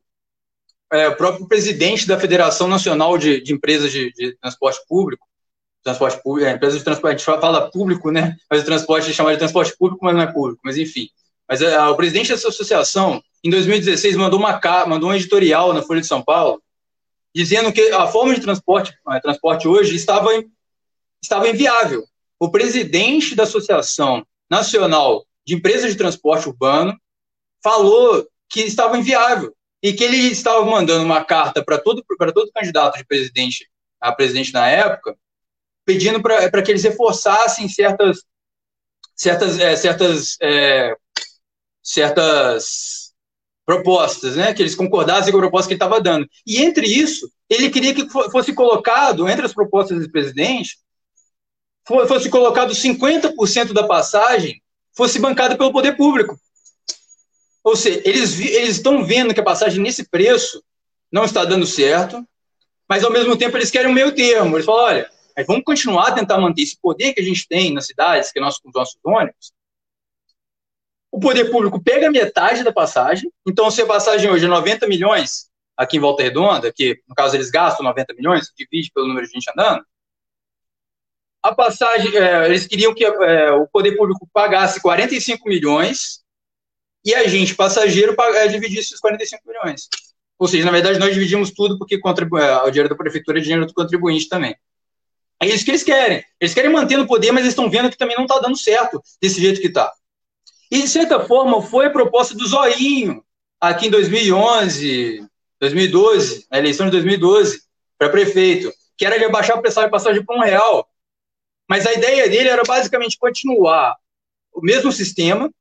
é, o próprio presidente da Federação Nacional de, de Empresas de, de Transporte Público, transporte público, é, empresa de transporte, a gente fala público, né? Mas o transporte é chamado de transporte público, mas não é público, mas enfim. Mas é, o presidente dessa associação, em 2016, mandou uma mandou um editorial na Folha de São Paulo, dizendo que a forma de transporte, é, transporte hoje estava, estava inviável. O presidente da Associação Nacional de Empresas de Transporte Urbano falou que estava inviável e que ele estava mandando uma carta para todo, todo candidato de presidente a presidente na época, pedindo para que eles reforçassem certas certas é, certas é, certas propostas, né, que eles concordassem com a proposta que ele estava dando. E entre isso, ele queria que fosse colocado entre as propostas do presidente fosse colocado 50% da passagem fosse bancada pelo poder público. Ou seja, eles eles estão vendo que a passagem nesse preço não está dando certo, mas ao mesmo tempo eles querem um meio termo. Eles falam, olha, mas vamos continuar a tentar manter esse poder que a gente tem nas cidades, que é nosso, os nossos ônibus. O poder público pega metade da passagem, então se a passagem hoje é 90 milhões aqui em Volta Redonda, que no caso eles gastam 90 milhões, divide pelo número de gente andando, a passagem, é, eles queriam que é, o poder público pagasse 45 milhões e a gente, passageiro, é, dividisse os 45 milhões. Ou seja, na verdade, nós dividimos tudo porque é, o dinheiro da prefeitura é dinheiro do contribuinte também. É isso que eles querem. Eles querem manter no poder, mas eles estão vendo que também não está dando certo desse jeito que está. E, de certa forma, foi a proposta do Zoinho, aqui em 2011, 2012, na eleição de 2012, para prefeito, que era de abaixar a pressão de passagem para um real. Mas a ideia dele era basicamente continuar o mesmo sistema,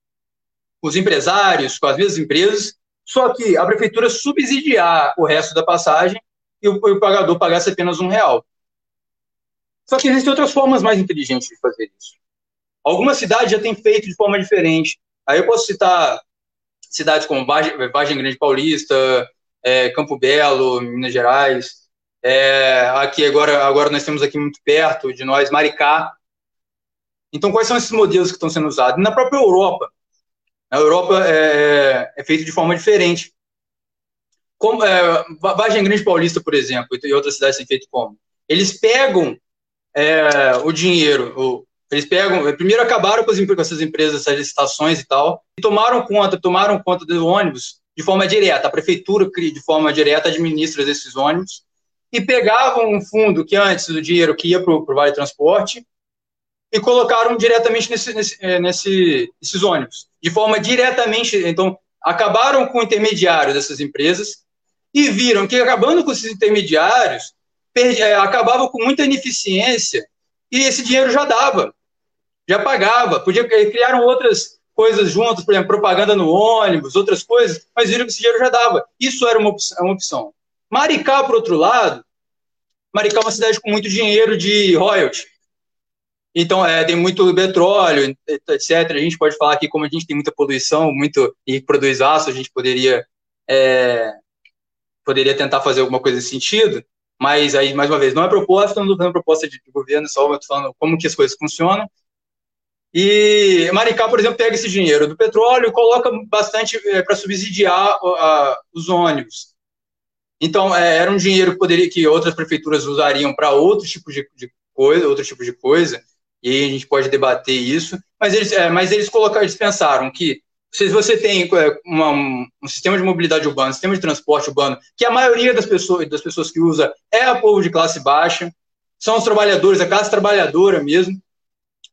com os empresários, com as mesmas empresas, só que a prefeitura subsidiar o resto da passagem e o, o pagador pagasse apenas um real. Só que existem outras formas mais inteligentes de fazer isso. Algumas cidades já têm feito de forma diferente. Aí eu posso citar cidades como Vargem Grande Paulista, é, Campo Belo, Minas Gerais. É, aqui agora, agora nós temos aqui muito perto de nós Maricá. Então, quais são esses modelos que estão sendo usados? Na própria Europa. Na Europa é, é feito de forma diferente. Como, é, Vargem Grande Paulista, por exemplo, e outras cidades têm feito como? Eles pegam é, o dinheiro. O, eles pegam, primeiro acabaram com, as, com essas empresas, essas licitações e tal, e tomaram conta, tomaram conta do ônibus de forma direta. A prefeitura, de forma direta, administra esses ônibus e pegavam um fundo que antes do dinheiro que ia para o Vale Transporte e colocaram diretamente nesse, nesse, é, nesse, nesses ônibus, de forma diretamente. Então, acabaram com o intermediário dessas empresas e viram que, acabando com esses intermediários, é, acabava com muita ineficiência e esse dinheiro já dava, já pagava. Podia, criaram outras, coisas juntas, por exemplo, propaganda no ônibus, outras coisas, mas viram que esse dinheiro já dava. Isso era uma opção. Uma opção. Maricá, por outro lado, Maricá é uma cidade com muito dinheiro de royalty. Então, é, tem muito petróleo, etc. A gente pode falar que, como a gente tem muita poluição muito e produz aço, a gente poderia, é, poderia tentar fazer alguma coisa nesse sentido. Mas aí, mais uma vez, não é proposta, não estou dando proposta de, de governo, só estou falando como que as coisas funcionam. E Maricá, por exemplo, pega esse dinheiro do petróleo e coloca bastante é, para subsidiar os ônibus. Então, é, era um dinheiro que poderia que outras prefeituras usariam para outros tipos de, de, coisa, outros tipos de coisa, e aí a gente pode debater isso. Mas eles, é, mas eles colocaram, eles pensaram que se você tem é, uma, um sistema de mobilidade urbana, sistema de transporte urbano, que a maioria das pessoas, das pessoas que usa é o povo de classe baixa, são os trabalhadores, a classe trabalhadora mesmo,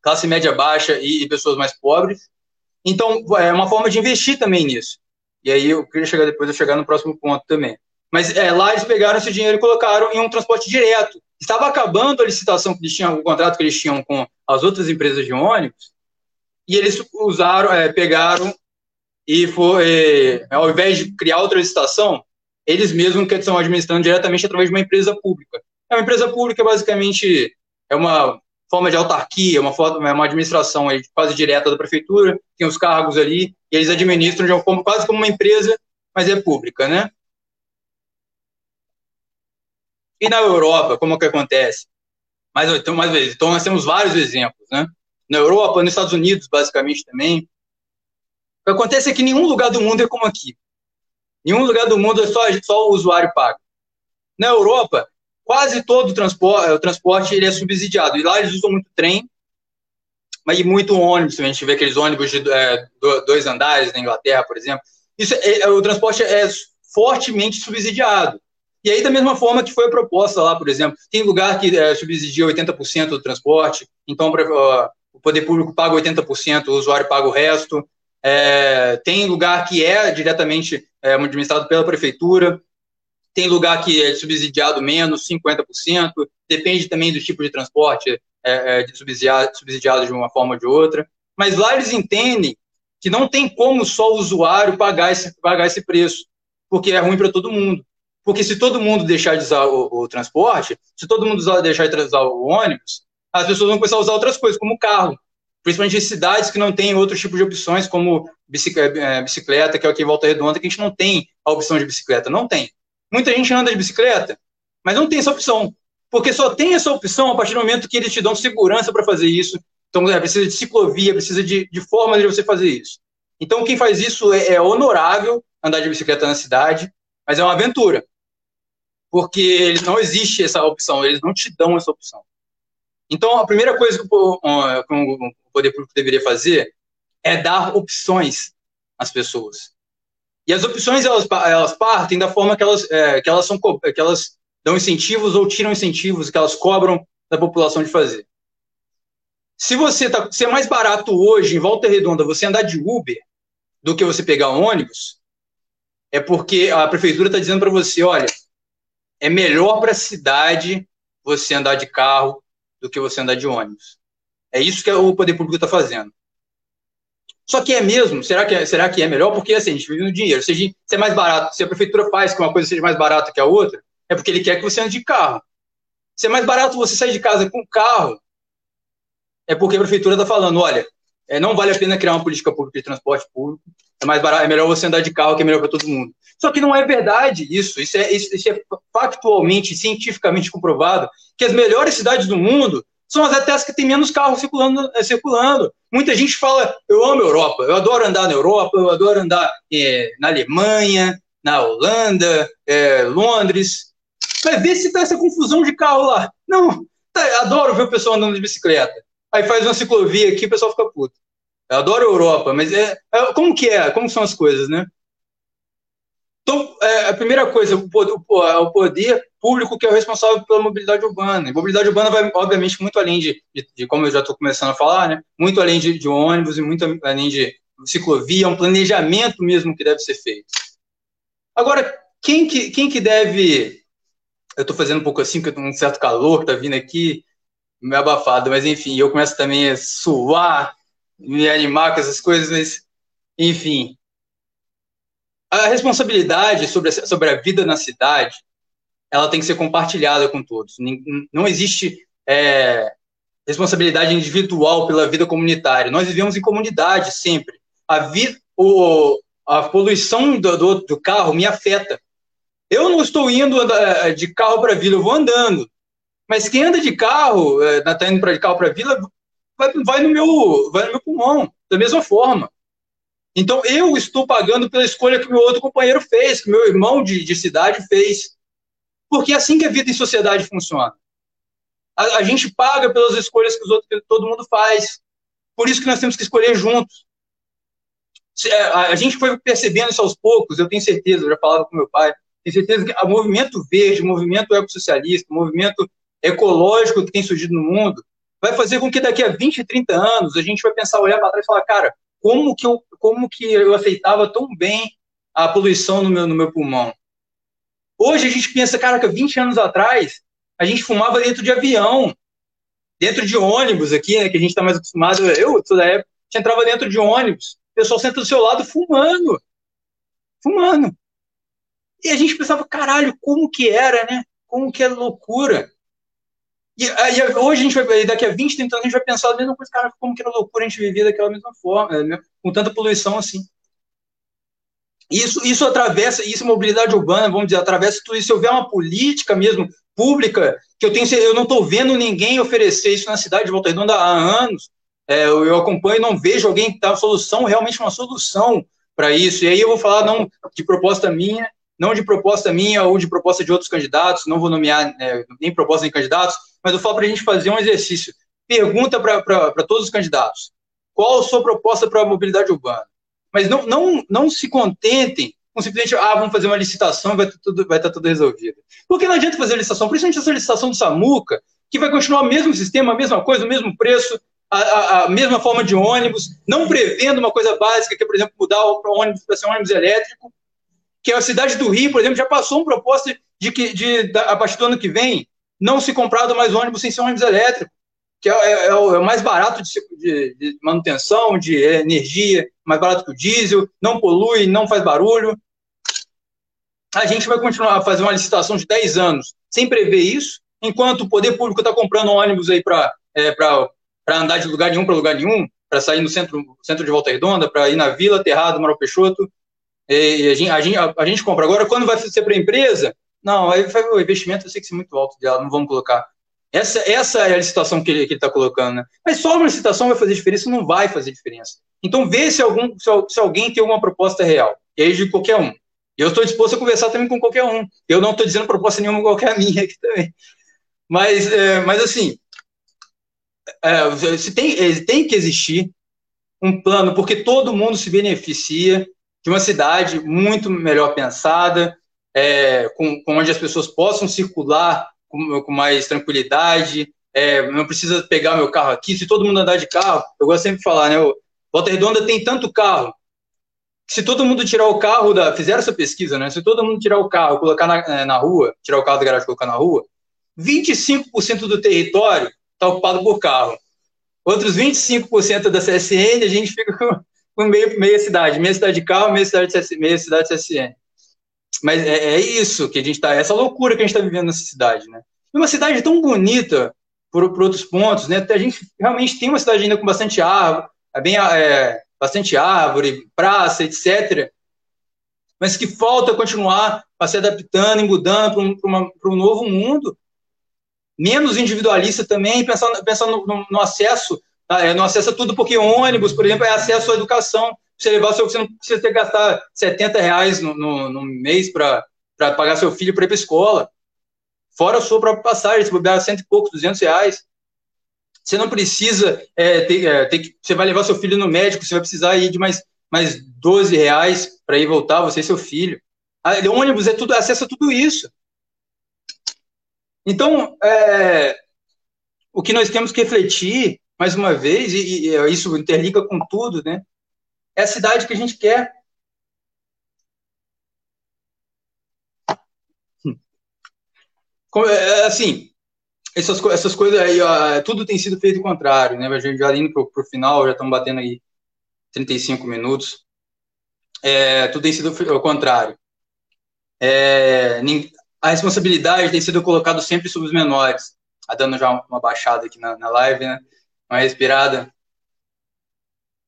classe média baixa e, e pessoas mais pobres. Então, é uma forma de investir também nisso. E aí eu queria chegar depois, eu chegar no próximo ponto também. Mas é, lá eles pegaram esse dinheiro e colocaram em um transporte direto. Estava acabando a licitação que eles tinham, o contrato que eles tinham com as outras empresas de ônibus, e eles usaram, é, pegaram e foi, é, ao invés de criar outra licitação, eles mesmos que estão administrando diretamente através de uma empresa pública. É uma empresa pública, basicamente, é uma forma de autarquia, uma, forma, é uma administração aí, quase direta da prefeitura, tem os cargos ali, e eles administram de uma, quase como uma empresa, mas é pública, né? E na Europa, como é que acontece? Mais, então, mais vezes, então nós temos vários exemplos, né? Na Europa, nos Estados Unidos, basicamente também. O que acontece é que nenhum lugar do mundo é como aqui. Nenhum lugar do mundo é só, só o usuário paga. Na Europa, quase todo o transporte, o transporte ele é subsidiado. E lá eles usam muito trem, mas muito ônibus. A gente vê aqueles ônibus de é, dois andares na Inglaterra, por exemplo. Isso é, é, o transporte é fortemente subsidiado. E aí, da mesma forma que foi a proposta lá, por exemplo, tem lugar que é, subsidia 80% do transporte, então uh, o poder público paga 80%, o usuário paga o resto. É, tem lugar que é diretamente é, administrado pela prefeitura, tem lugar que é subsidiado menos, 50%, depende também do tipo de transporte, é, é, de subsidiado, subsidiado de uma forma ou de outra. Mas lá eles entendem que não tem como só o usuário pagar esse, pagar esse preço, porque é ruim para todo mundo. Porque se todo mundo deixar de usar o, o transporte, se todo mundo usar, deixar de usar o ônibus, as pessoas vão começar a usar outras coisas, como o carro. Principalmente em cidades que não têm outro tipo de opções, como é, bicicleta, que é o que Volta Redonda, que a gente não tem a opção de bicicleta. Não tem. Muita gente anda de bicicleta, mas não tem essa opção. Porque só tem essa opção a partir do momento que eles te dão segurança para fazer isso. Então, é, precisa de ciclovia, precisa de, de forma de você fazer isso. Então, quem faz isso é, é honorável andar de bicicleta na cidade, mas é uma aventura porque eles não existe essa opção, eles não te dão essa opção. Então, a primeira coisa que o, poder público deveria fazer é dar opções às pessoas. E as opções elas, elas partem da forma que elas, é, que elas são que elas dão incentivos ou tiram incentivos que elas cobram da população de fazer. Se você tá, se é mais barato hoje em Volta Redonda você andar de Uber do que você pegar um ônibus, é porque a prefeitura está dizendo para você, olha, é melhor para a cidade você andar de carro do que você andar de ônibus. É isso que o poder público está fazendo. Só que é mesmo? Será que é, será que é melhor? Porque assim, a gente vive no dinheiro. Se, gente, se é mais barato, se a prefeitura faz que uma coisa seja mais barata que a outra, é porque ele quer que você ande de carro. Se é mais barato você sair de casa com carro, é porque a prefeitura está falando, olha, é, não vale a pena criar uma política pública de transporte público, é mais barato, é melhor você andar de carro, que é melhor para todo mundo. Só que não é verdade isso. Isso é, isso, isso é factualmente, cientificamente comprovado que as melhores cidades do mundo são as as que têm menos carros circulando, é, circulando. Muita gente fala, eu amo a Europa, eu adoro andar na Europa, eu adoro andar é, na Alemanha, na Holanda, é, Londres. Mas vê se tá essa confusão de carro lá. Não, tá, adoro ver o pessoal andando de bicicleta. Aí faz uma ciclovia aqui, o pessoal fica puto. Eu adoro a Europa, mas é, é, como que é? Como são as coisas, né? Então, é, a primeira coisa, o poder, o poder, público que é o responsável pela mobilidade urbana. E mobilidade urbana vai, obviamente, muito além de, de, de como eu já estou começando a falar, né? muito além de, de, ônibus e muito além de ciclovia, um planejamento mesmo que deve ser feito. Agora, quem que, quem que deve... Eu estou fazendo um pouco assim, porque um certo calor que está vindo aqui, meio abafado, mas enfim, eu começo também a suar, me animar com essas coisas, mas, enfim. A responsabilidade sobre a, sobre a vida na cidade, ela tem que ser compartilhada com todos. Não existe é, responsabilidade individual pela vida comunitária. Nós vivemos em comunidade sempre. A, vi, o, a poluição do, do, do carro me afeta. Eu não estou indo de carro para a vila, eu vou andando. Mas quem anda de carro, está é, indo de carro para a vila, vai, vai, no meu, vai no meu pulmão, da mesma forma. Então, eu estou pagando pela escolha que meu outro companheiro fez, que meu irmão de, de cidade fez. Porque é assim que a vida em sociedade funciona. A, a gente paga pelas escolhas que, os outros, que todo mundo faz. Por isso que nós temos que escolher juntos. É, a gente foi percebendo isso aos poucos, eu tenho certeza, eu já falava com meu pai, tenho certeza que o movimento verde, o movimento ecossocialista, o movimento ecológico que tem surgido no mundo, vai fazer com que daqui a 20, 30 anos a gente vai pensar, olhar para trás e falar, cara, como que eu, como que eu aceitava tão bem a poluição no meu, no meu pulmão? Hoje a gente pensa, cara, que 20 anos atrás a gente fumava dentro de avião, dentro de ônibus aqui, né, que a gente está mais acostumado, eu sou da época, a gente entrava dentro de ônibus, o pessoal senta do seu lado fumando. Fumando. E a gente pensava, caralho, como que era, né? Como que é loucura. E, aí, hoje a gente vai, daqui a 20, 30 anos, a gente vai pensar a mesma coisa, cara, como que era loucura a gente vivia daquela mesma forma, né? com tanta poluição assim. Isso, isso atravessa, isso mobilidade urbana, vamos dizer, atravessa tudo isso. Se houver uma política mesmo pública, que eu tenho, eu não estou vendo ninguém oferecer isso na cidade de Volta Redonda há anos, é, eu acompanho e não vejo alguém que dá solução, realmente uma solução para isso. E aí eu vou falar não de proposta minha, não de proposta minha ou de proposta de outros candidatos, não vou nomear é, nem proposta de candidatos, mas eu falo para a gente fazer um exercício. Pergunta para todos os candidatos: qual a sua proposta para a mobilidade urbana? Mas não, não, não se contentem com simplesmente, ah, vamos fazer uma licitação e vai, tudo, vai estar tudo resolvido. Porque não adianta fazer licitação, principalmente essa licitação do SAMUCA, que vai continuar o mesmo sistema, a mesma coisa, o mesmo preço, a, a, mesma forma de ônibus, não prevendo uma coisa básica, que é, por exemplo, mudar o ônibus para ser um ônibus elétrico, que a cidade do Rio, por exemplo, já passou uma proposta de que, de, a partir do ano que vem, não se comprado mais ônibus sem ser ônibus elétrico, que é, é, é o, é o, mais barato de, de, de, manutenção, de energia, mais barato que o diesel, não polui, não faz barulho. A gente vai continuar a fazer uma licitação de 10 anos sem prever isso, enquanto o poder público está comprando ônibus aí para é, andar de lugar nenhum para lugar nenhum, para sair no centro, centro de Volta Redonda, para ir na Vila, Terrado, Maral Peixoto. E a, gente, a, gente, a, a gente compra. Agora, quando vai ser para a empresa, não, aí o investimento vai ter que ser muito alto dela, não vamos colocar. Essa, essa é a licitação que ele está colocando, né? Mas só uma licitação vai fazer diferença? Não vai fazer diferença. Então, vê se, algum, se, se alguém tem alguma proposta real. E aí, de qualquer um. Eu estou disposto a conversar também com qualquer um. Eu não estou dizendo proposta nenhuma qualquer minha aqui também. Mas, é, mas assim, é, se tem, tem que existir um plano, porque todo mundo se beneficia de uma cidade muito melhor pensada, é, com, com, onde as pessoas possam circular com, com mais tranquilidade, é, não precisa pegar meu carro aqui, se todo mundo andar de carro, eu gosto sempre de falar, né, o Volta Redonda tem tanto carro, se todo mundo tirar o carro da, fizeram essa pesquisa, né, se todo mundo tirar o carro, colocar na, na rua, tirar o carro da garagem e colocar na rua, 25% do território está ocupado por carro. Outros 25% da CSN, a gente fica com, com meio, meia cidade, meia cidade de carro, meia cidade de, meia cidade de CSN. Mas é, é isso que a gente está, essa loucura que a gente está vivendo nessa cidade, né? E uma cidade tão bonita por, por, outros pontos, né? A gente realmente tem uma cidade ainda com bastante árvore, é bem, é, bastante árvore, praça, etc. Mas que falta continuar a se adaptando e mudando para um, um novo mundo menos individualista também, pensando, pensando no, no acesso, tá? é, no acesso a tudo, porque ônibus, por exemplo, é acesso à educação. Você levar seu, você não precisa ter que gastar 70 reais no, no, no mês para pagar seu filho para ir para escola. Fora a sua própria passagem, se bobear cento e poucos, 200 reais. Você não precisa é, ter, é, ter que, você vai levar seu filho no médico, você vai precisar ir de mais, mais 12 reais para ir voltar, você e seu filho. A, ônibus é tudo, acesso a tudo isso. Então, é, o que nós temos que refletir, mais uma vez, e, e, isso interliga com tudo, né? É a cidade que a gente quer. É, assim, essas, essas coisas aí, ó, tudo tem sido feito contrário, né? A gente já indo pro, pro final, já estamos batendo aí 35 minutos. É, tudo tem sido ao contrário. É, a responsabilidade tem sido colocada sempre sobre os menores. Tá dando já uma baixada aqui na, na live, né? Uma respirada.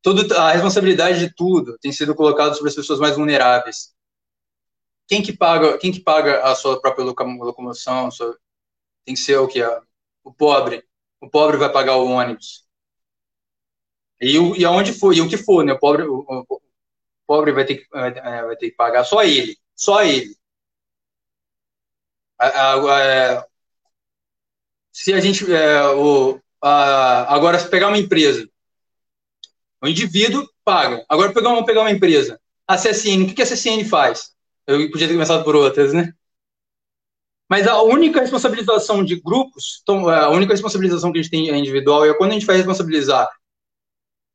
Tudo, a responsabilidade de tudo tem sido colocada sobre as pessoas mais vulneráveis. Quem que paga, quem que paga a sua própria locomoção? Sua, tem que ser o que? O pobre. O pobre vai pagar o ônibus. E, e aonde for, e o que for, né? O pobre, o, o pobre vai ter, que, vai ter que pagar só ele. Só ele. A, a, a, é, se a gente. É, o, agora, se pegar uma empresa, o indivíduo paga. Agora, vamos pegar uma empresa. A CSN, o que a CSN faz? Eu podia ter começado por outras, né? Mas a única responsabilização de grupos, então, a única responsabilização que a gente tem é individual, é quando a gente vai responsabilizar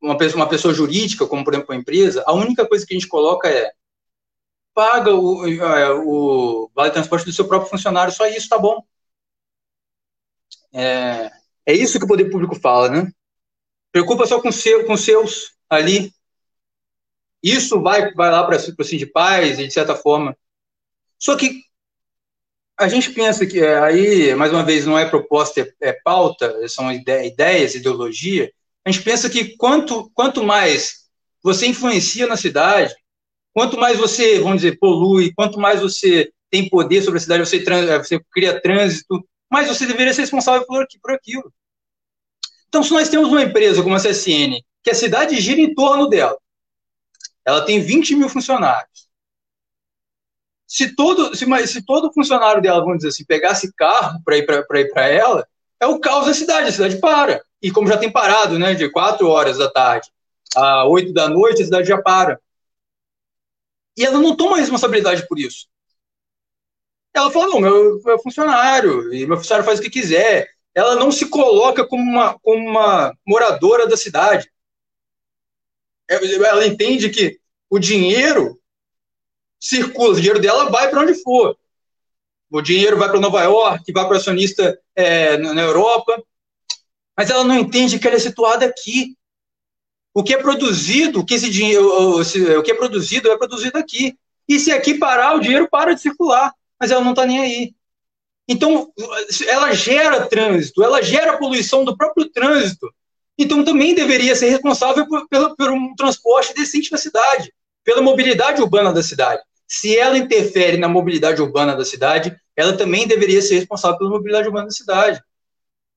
uma pessoa, uma pessoa jurídica, como por exemplo uma empresa, a única coisa que a gente coloca é paga o, é, o vale transporte do seu próprio funcionário, só isso tá bom. É, é isso que o poder público fala, né? Preocupa só com, seu, com seus ali. Isso vai, vai lá para o paz e de certa forma. Só que a gente pensa que é, aí, mais uma vez, não é proposta, é, é pauta, são ide ideias, ideologia. A gente pensa que quanto, quanto mais você influencia na cidade, quanto mais você, vamos dizer, polui, quanto mais você tem poder sobre a cidade, você, você cria trânsito, mais você deveria ser responsável por, por aquilo. Então, se nós temos uma empresa como a CSN, que a cidade gira em torno dela, ela tem 20 mil funcionários, se todo, se, se todo funcionário dela, vamos dizer assim, pegasse carro para ir para ela, é o caos da cidade, a cidade para. E como já tem parado, né, de 4 horas da tarde a 8 da noite, a cidade já para. E ela não toma responsabilidade por isso. Ela fala, não, meu, meu funcionário, e meu funcionário faz o que quiser. Ela não se coloca como uma, como uma moradora da cidade. Ela entende que o dinheiro circula, o dinheiro dela vai para onde for. O dinheiro vai para Nova York, vai para acionista é, na Europa, mas ela não entende que ela é situada aqui. O que é produzido, que esse dinheiro, o que é produzido é produzido aqui. E se aqui parar, o dinheiro para de circular, mas ela não está nem aí. Então, ela gera trânsito, ela gera poluição do próprio trânsito. Então, também deveria ser responsável por, por, por um transporte decente na cidade, pela mobilidade urbana da cidade se ela interfere na mobilidade urbana da cidade, ela também deveria ser responsável pela mobilidade urbana da cidade.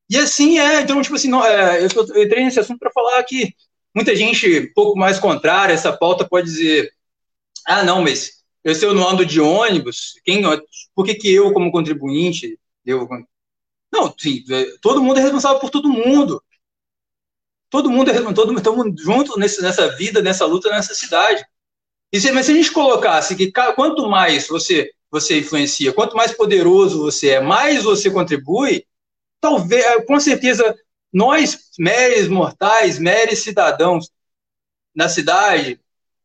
E assim é, então, tipo assim, não, é, eu, eu entrei nesse assunto para falar que muita gente um pouco mais contrária a essa pauta pode dizer, ah, não, mas eu, se eu não ando de ônibus, quem, por que, que eu, como contribuinte, devo... Não, sim, é, todo mundo é responsável por todo mundo. Todo mundo é todo mundo junto nesse, nessa vida, nessa luta, nessa cidade. E se, mas se a gente colocasse que quanto mais você, você influencia, quanto mais poderoso você é, mais você contribui, talvez, eh, com certeza, nós, meros mortais, meros cidadãos na cidade,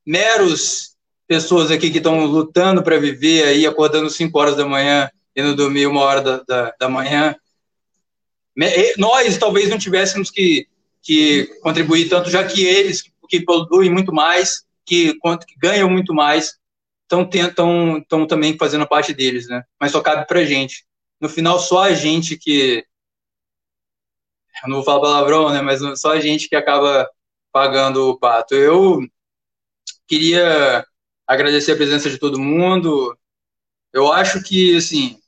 meros pessoas aqui que estão lutando para viver aí, acordando 5 horas da manhã não dormir uma hora da, da, da manhã, nós talvez não tivéssemos que, que contribuir tanto, já que eles, que produzem muito mais, que, que ganham muito mais estão também fazendo parte deles, né? Mas só cabe para gente. No final, só a gente que eu não vou falar palavrão, né? Mas só a gente que acaba pagando o pato. Eu queria agradecer a presença de todo mundo. Eu acho que assim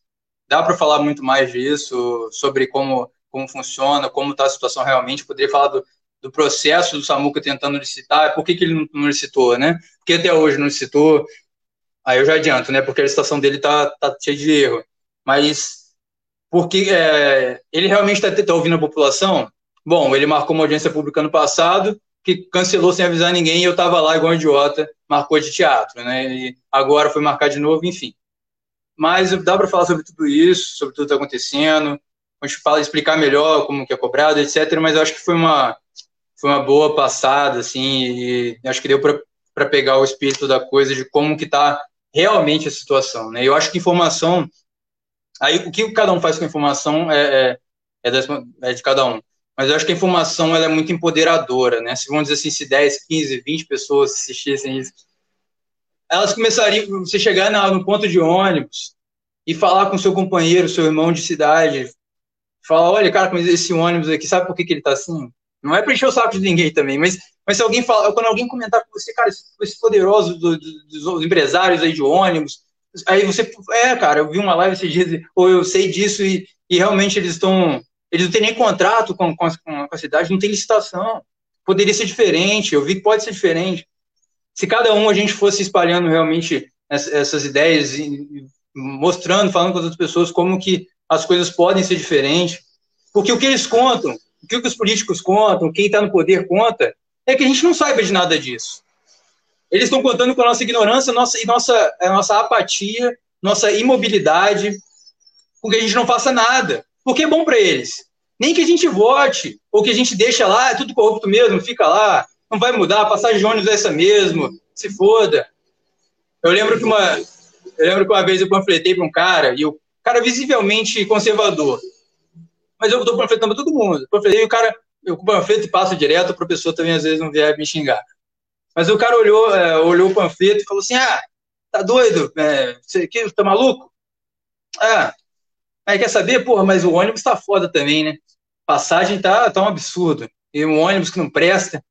dá para falar muito mais disso sobre como como funciona, como está a situação realmente. Poderia falar do, do processo do Samuca tentando licitar, por que, que ele não, licitou, né? Porque até hoje não licitou, aí eu já adianto, né? Porque a licitação dele tá, tá cheia de erro. Mas porque é, ele realmente está tá ouvindo a população? Bom, ele marcou uma audiência pública no passado, que cancelou sem avisar ninguém, e eu estava lá igual um idiota, marcou de teatro, né? E agora foi marcar de novo, enfim. Mas dá para falar sobre tudo isso, sobre tudo que está acontecendo, a gente fala, explicar melhor como que é cobrado, etc. Mas eu acho que foi uma, foi uma boa passada, assim, e acho que deu para pegar o espírito da coisa de como que está realmente a situação, né? Eu acho que informação, aí o que cada um faz com informação é, é, é, é de cada um. Mas eu acho que a informação ela é muito empoderadora, né? Se vamos dizer assim, se 10, 15, 20 pessoas assistissem isso, elas começariam, você chegar no ponto de ônibus e falar com seu companheiro, seu irmão de cidade, falar, olha, cara, mas esse ônibus aqui, sabe por que, que ele tá assim? Não é para encher o saco de ninguém também, mas, mas se alguém fala, quando alguém comentar com você, cara, esse poderoso do, do, dos empresários aí de ônibus, aí você, é, cara, eu vi uma live esses dias, ou eu sei disso e, e realmente eles estão, eles não têm nem contrato com, com, a, com a cidade, não tem licitação. Poderia ser diferente, eu vi que pode ser diferente. Se cada um a gente fosse espalhando realmente essas ideias e mostrando, falando com as outras pessoas como que as coisas podem ser diferentes, porque o que eles contam o que os políticos contam, quem está no poder conta, é que a gente não saiba de nada disso. Eles estão contando com a nossa ignorância nossa, e nossa, a nossa apatia, nossa imobilidade, com que a gente não faça nada. Porque é bom para eles. Nem que a gente vote, ou que a gente deixa lá, é tudo corrupto mesmo, fica lá, não vai mudar, a passagem de ônibus é essa mesmo, se foda. Eu lembro que uma, eu lembro que uma vez eu panfletei para um cara, e o cara visivelmente conservador, mas eu dou panfleto para todo mundo. Panfletei, o cara, eu com panfleto e passo direto, o professor também às vezes não vier me xingar. Mas o cara olhou, é, olhou o panfleto e falou assim: ah, tá doido? É, você que, tá maluco? Ah, aí quer saber? Porra, mas o ônibus tá foda também, né? Passagem tá, tá um absurdo. E um ônibus que não presta.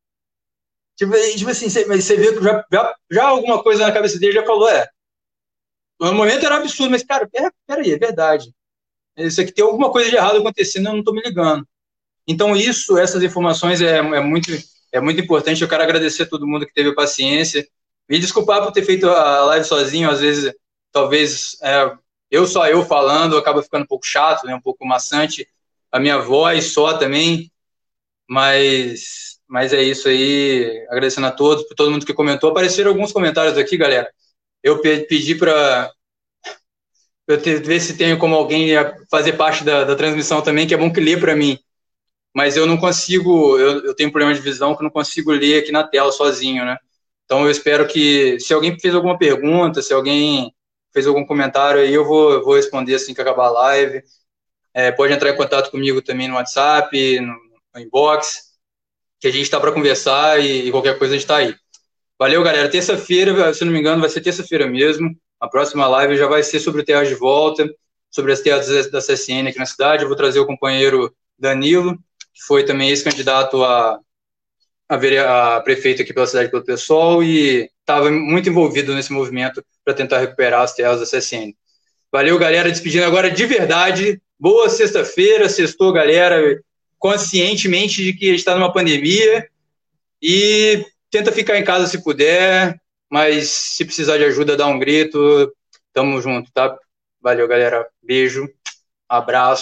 Tipo, tipo assim, você, você vê que já, já, já alguma coisa na cabeça dele já falou, é. No momento era um absurdo, mas, cara, pera, pera aí, é verdade isso aqui tem alguma coisa de errado acontecendo, eu não estou me ligando. Então, isso, essas informações é, é, muito, é muito importante. Eu quero agradecer a todo mundo que teve paciência. Me desculpar por ter feito a live sozinho, às vezes, talvez é, eu só eu falando acaba ficando um pouco chato, né, um pouco maçante. A minha voz só também, mas, mas é isso aí. Agradecendo a todos, por todo mundo que comentou. Apareceram alguns comentários aqui, galera. Eu pedi para eu te, ver se tenho como alguém fazer parte da, da transmissão também, que é bom que lê para mim. Mas eu não consigo, eu, eu tenho um problema de visão que eu não consigo ler aqui na tela sozinho, né? Então eu espero que, se alguém fez alguma pergunta, se alguém fez algum comentário aí, eu vou, vou responder assim que acabar a live. É, pode entrar em contato comigo também no WhatsApp, no, no inbox, que a gente está para conversar e, e, qualquer coisa a gente está aí. Valeu, galera. Terça-feira, se não me engano, vai ser terça-feira mesmo. A próxima live já vai ser sobre o teatro de volta, sobre as teatros da CSN aqui na cidade. Eu vou trazer o companheiro Danilo, que foi também ex-candidato a, a, a prefeito aqui pela cidade pelo pessoal e estava muito envolvido nesse movimento para tentar recuperar as terras da CSN. Valeu, galera. Despedindo agora de verdade. Boa sexta-feira, sextou, galera, conscientemente de que está numa pandemia e tenta ficar em casa se puder, mas se precisar de ajuda, dá um grito. Tamo junto, tá? Valeu, galera. Beijo, abraço.